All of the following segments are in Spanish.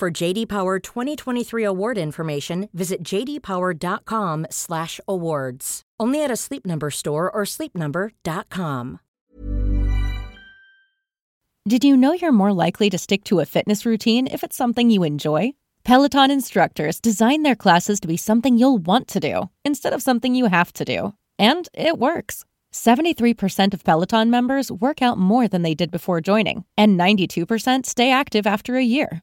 For JD Power 2023 award information, visit jdpower.com/awards. Only at a Sleep Number store or sleepnumber.com. Did you know you're more likely to stick to a fitness routine if it's something you enjoy? Peloton instructors design their classes to be something you'll want to do instead of something you have to do. And it works. 73% of Peloton members work out more than they did before joining, and 92% stay active after a year.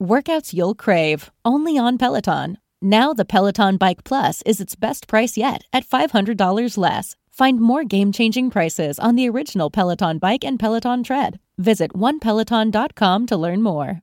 Workouts you'll crave, only on Peloton. Now, the Peloton Bike Plus is its best price yet at $500 less. Find more game changing prices on the original Peloton bike and Peloton tread. Visit onepeloton.com to learn more.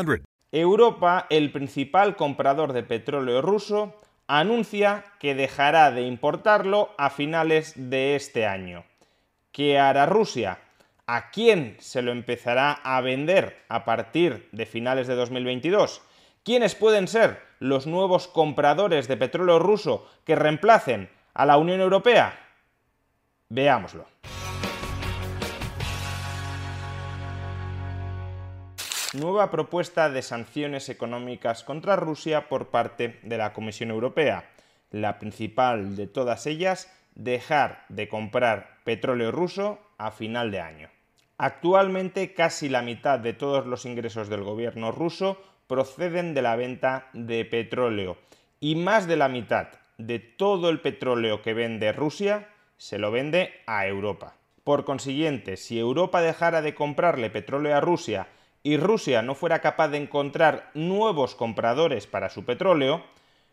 888 532 3500. Europa, el principal comprador de petróleo ruso, anuncia que dejará de importarlo a finales de este año. ¿Qué hará Rusia? ¿A quién se lo empezará a vender a partir de finales de 2022? ¿Quiénes pueden ser los nuevos compradores de petróleo ruso que reemplacen a la Unión Europea? Veámoslo. Nueva propuesta de sanciones económicas contra Rusia por parte de la Comisión Europea. La principal de todas ellas, dejar de comprar petróleo ruso a final de año. Actualmente casi la mitad de todos los ingresos del gobierno ruso proceden de la venta de petróleo y más de la mitad de todo el petróleo que vende Rusia se lo vende a Europa. Por consiguiente, si Europa dejara de comprarle petróleo a Rusia y Rusia no fuera capaz de encontrar nuevos compradores para su petróleo,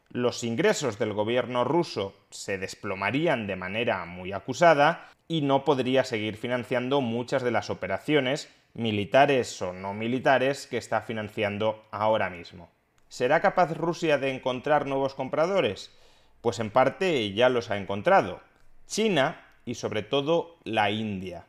los ingresos del gobierno ruso se desplomarían de manera muy acusada y no podría seguir financiando muchas de las operaciones, militares o no militares, que está financiando ahora mismo. ¿Será capaz Rusia de encontrar nuevos compradores? Pues en parte ya los ha encontrado. China y sobre todo la India.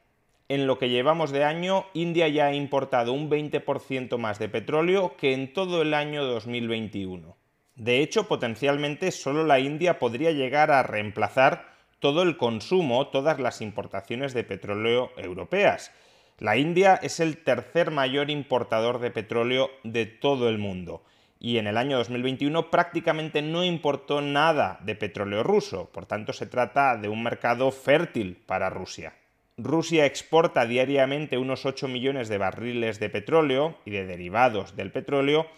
En lo que llevamos de año, India ya ha importado un 20% más de petróleo que en todo el año 2021. De hecho, potencialmente solo la India podría llegar a reemplazar todo el consumo, todas las importaciones de petróleo europeas. La India es el tercer mayor importador de petróleo de todo el mundo y en el año 2021 prácticamente no importó nada de petróleo ruso, por tanto se trata de un mercado fértil para Rusia. Rusia exporta diariamente unos 8 millones de barriles de petróleo y de derivados del petróleo,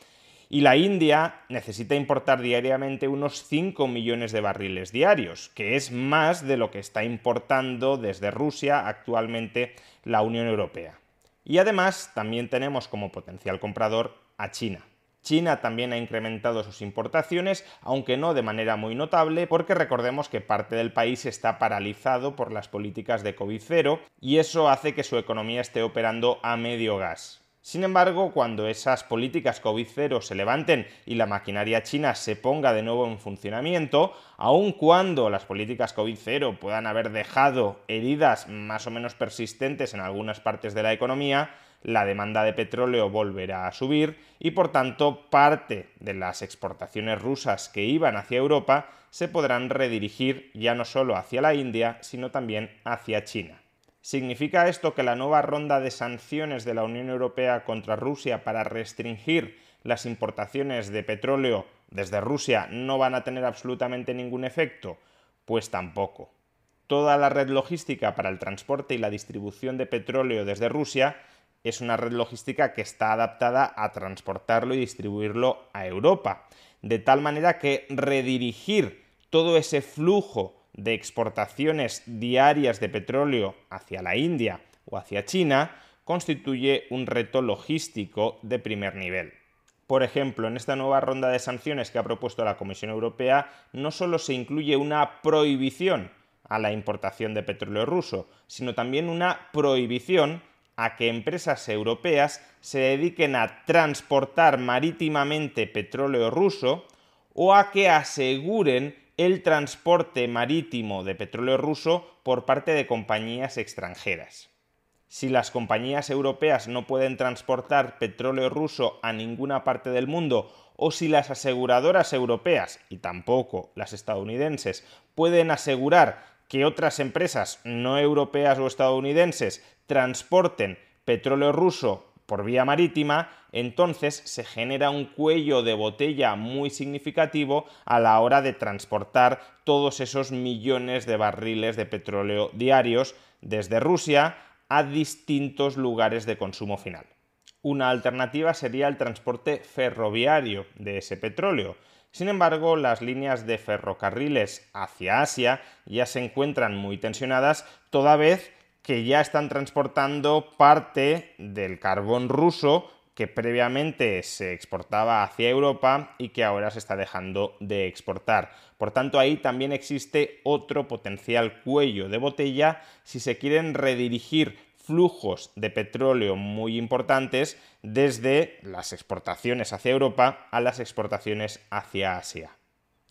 y la India necesita importar diariamente unos 5 millones de barriles diarios, que es más de lo que está importando desde Rusia actualmente la Unión Europea. Y además también tenemos como potencial comprador a China. China también ha incrementado sus importaciones, aunque no de manera muy notable, porque recordemos que parte del país está paralizado por las políticas de COVID-0 y eso hace que su economía esté operando a medio gas. Sin embargo, cuando esas políticas COVID-0 se levanten y la maquinaria china se ponga de nuevo en funcionamiento, aun cuando las políticas COVID-0 puedan haber dejado heridas más o menos persistentes en algunas partes de la economía, la demanda de petróleo volverá a subir y por tanto parte de las exportaciones rusas que iban hacia Europa se podrán redirigir ya no solo hacia la India, sino también hacia China. ¿Significa esto que la nueva ronda de sanciones de la Unión Europea contra Rusia para restringir las importaciones de petróleo desde Rusia no van a tener absolutamente ningún efecto? Pues tampoco. Toda la red logística para el transporte y la distribución de petróleo desde Rusia es una red logística que está adaptada a transportarlo y distribuirlo a Europa. De tal manera que redirigir todo ese flujo de exportaciones diarias de petróleo hacia la India o hacia China constituye un reto logístico de primer nivel. Por ejemplo, en esta nueva ronda de sanciones que ha propuesto la Comisión Europea, no solo se incluye una prohibición a la importación de petróleo ruso, sino también una prohibición a que empresas europeas se dediquen a transportar marítimamente petróleo ruso o a que aseguren el transporte marítimo de petróleo ruso por parte de compañías extranjeras. Si las compañías europeas no pueden transportar petróleo ruso a ninguna parte del mundo, o si las aseguradoras europeas, y tampoco las estadounidenses, pueden asegurar que otras empresas no europeas o estadounidenses transporten petróleo ruso por vía marítima, entonces se genera un cuello de botella muy significativo a la hora de transportar todos esos millones de barriles de petróleo diarios desde Rusia a distintos lugares de consumo final. Una alternativa sería el transporte ferroviario de ese petróleo. Sin embargo, las líneas de ferrocarriles hacia Asia ya se encuentran muy tensionadas, toda vez que ya están transportando parte del carbón ruso que previamente se exportaba hacia Europa y que ahora se está dejando de exportar. Por tanto, ahí también existe otro potencial cuello de botella si se quieren redirigir flujos de petróleo muy importantes desde las exportaciones hacia Europa a las exportaciones hacia Asia.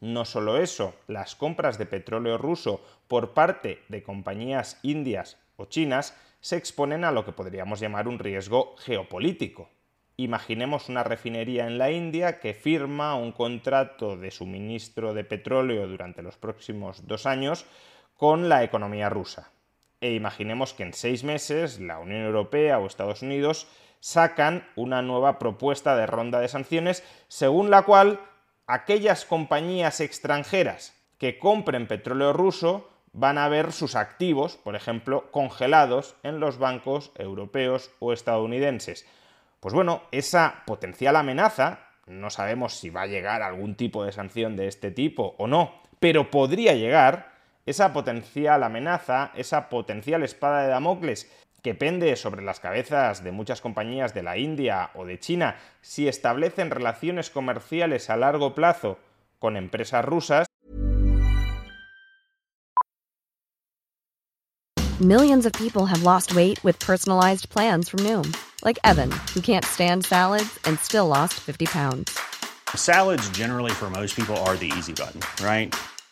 No solo eso, las compras de petróleo ruso por parte de compañías indias o chinas se exponen a lo que podríamos llamar un riesgo geopolítico. Imaginemos una refinería en la India que firma un contrato de suministro de petróleo durante los próximos dos años con la economía rusa. E imaginemos que en seis meses la Unión Europea o Estados Unidos sacan una nueva propuesta de ronda de sanciones según la cual aquellas compañías extranjeras que compren petróleo ruso van a ver sus activos, por ejemplo, congelados en los bancos europeos o estadounidenses. Pues bueno, esa potencial amenaza, no sabemos si va a llegar algún tipo de sanción de este tipo o no, pero podría llegar, esa potencial amenaza, esa potencial espada de Damocles que pende sobre las cabezas de muchas compañías de la India o de China si establecen relaciones comerciales a largo plazo con empresas rusas, Millions of people have lost weight with personalized plans from Noom, like Evan, who can't stand salads and still lost 50 pounds. Salads, generally, for most people, are the easy button, right?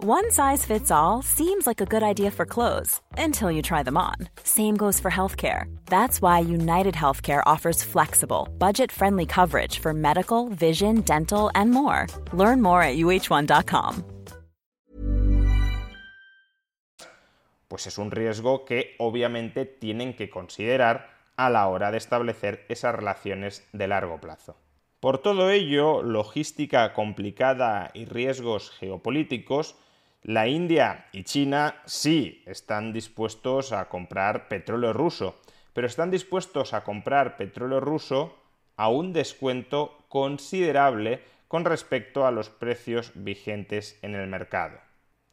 One size fits all seems like a good idea for clothes until you try them on. Same goes for healthcare. That's why United Healthcare offers flexible, budget friendly coverage for medical, vision, dental, and more. Learn more at uh1.com. Pues es un riesgo que obviamente tienen que considerar a la hora de establecer esas relaciones de largo plazo. Por todo ello, logística complicada y riesgos geopolíticos, la India y China sí están dispuestos a comprar petróleo ruso, pero están dispuestos a comprar petróleo ruso a un descuento considerable con respecto a los precios vigentes en el mercado.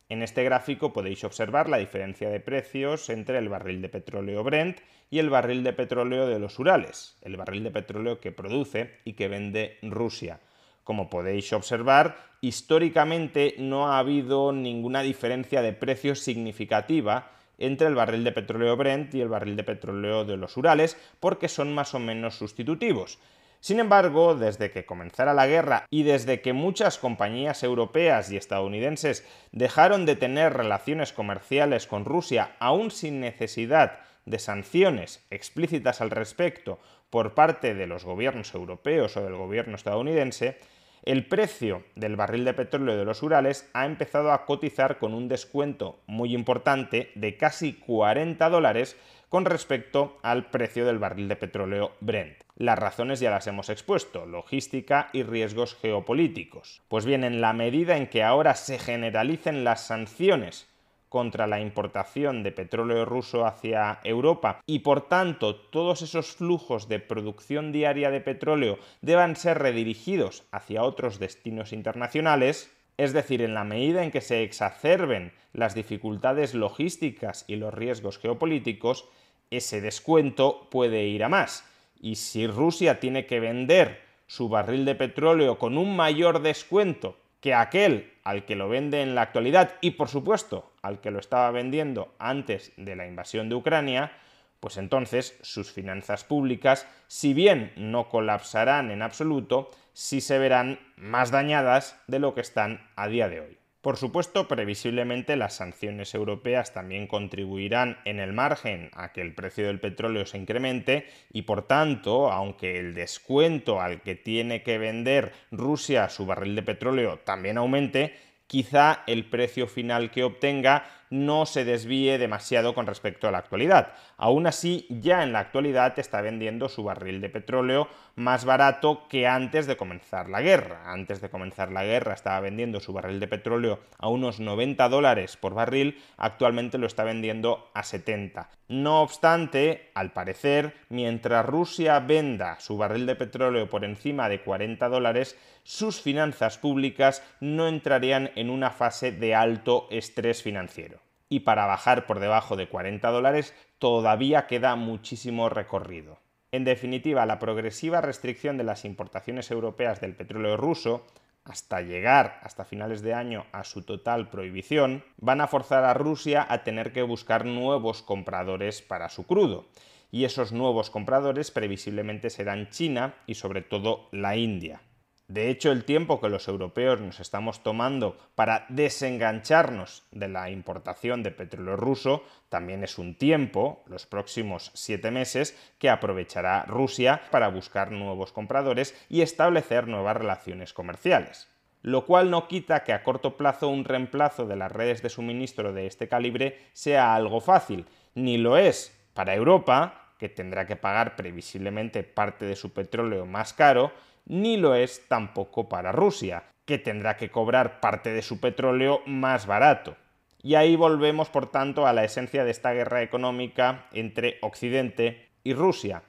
En este gráfico podéis observar la diferencia de precios entre el barril de petróleo Brent y el barril de petróleo de los Urales, el barril de petróleo que produce y que vende Rusia. Como podéis observar, históricamente no ha habido ninguna diferencia de precios significativa entre el barril de petróleo Brent y el barril de petróleo de los Urales, porque son más o menos sustitutivos. Sin embargo, desde que comenzara la guerra y desde que muchas compañías europeas y estadounidenses dejaron de tener relaciones comerciales con Rusia aún sin necesidad de sanciones explícitas al respecto por parte de los gobiernos europeos o del gobierno estadounidense, el precio del barril de petróleo de los Urales ha empezado a cotizar con un descuento muy importante de casi 40 dólares con respecto al precio del barril de petróleo Brent. Las razones ya las hemos expuesto, logística y riesgos geopolíticos. Pues bien, en la medida en que ahora se generalicen las sanciones contra la importación de petróleo ruso hacia Europa y por tanto todos esos flujos de producción diaria de petróleo deban ser redirigidos hacia otros destinos internacionales, es decir, en la medida en que se exacerben las dificultades logísticas y los riesgos geopolíticos, ese descuento puede ir a más. Y si Rusia tiene que vender su barril de petróleo con un mayor descuento que aquel al que lo vende en la actualidad y por supuesto al que lo estaba vendiendo antes de la invasión de Ucrania, pues entonces sus finanzas públicas, si bien no colapsarán en absoluto, sí se verán más dañadas de lo que están a día de hoy. Por supuesto, previsiblemente las sanciones europeas también contribuirán en el margen a que el precio del petróleo se incremente y por tanto, aunque el descuento al que tiene que vender Rusia su barril de petróleo también aumente, quizá el precio final que obtenga no se desvíe demasiado con respecto a la actualidad. Aún así, ya en la actualidad está vendiendo su barril de petróleo más barato que antes de comenzar la guerra. Antes de comenzar la guerra estaba vendiendo su barril de petróleo a unos 90 dólares por barril, actualmente lo está vendiendo a 70. No obstante, al parecer, mientras Rusia venda su barril de petróleo por encima de 40 dólares, sus finanzas públicas no entrarían en una fase de alto estrés financiero y para bajar por debajo de 40 dólares todavía queda muchísimo recorrido. En definitiva, la progresiva restricción de las importaciones europeas del petróleo ruso hasta llegar hasta finales de año a su total prohibición, van a forzar a Rusia a tener que buscar nuevos compradores para su crudo. Y esos nuevos compradores previsiblemente serán China y sobre todo la India. De hecho, el tiempo que los europeos nos estamos tomando para desengancharnos de la importación de petróleo ruso también es un tiempo, los próximos siete meses, que aprovechará Rusia para buscar nuevos compradores y establecer nuevas relaciones comerciales. Lo cual no quita que a corto plazo un reemplazo de las redes de suministro de este calibre sea algo fácil, ni lo es para Europa, que tendrá que pagar previsiblemente parte de su petróleo más caro, ni lo es tampoco para Rusia, que tendrá que cobrar parte de su petróleo más barato. Y ahí volvemos, por tanto, a la esencia de esta guerra económica entre Occidente y Rusia.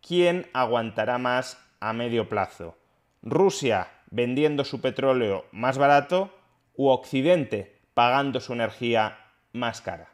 ¿Quién aguantará más a medio plazo? ¿Rusia vendiendo su petróleo más barato u Occidente pagando su energía más cara?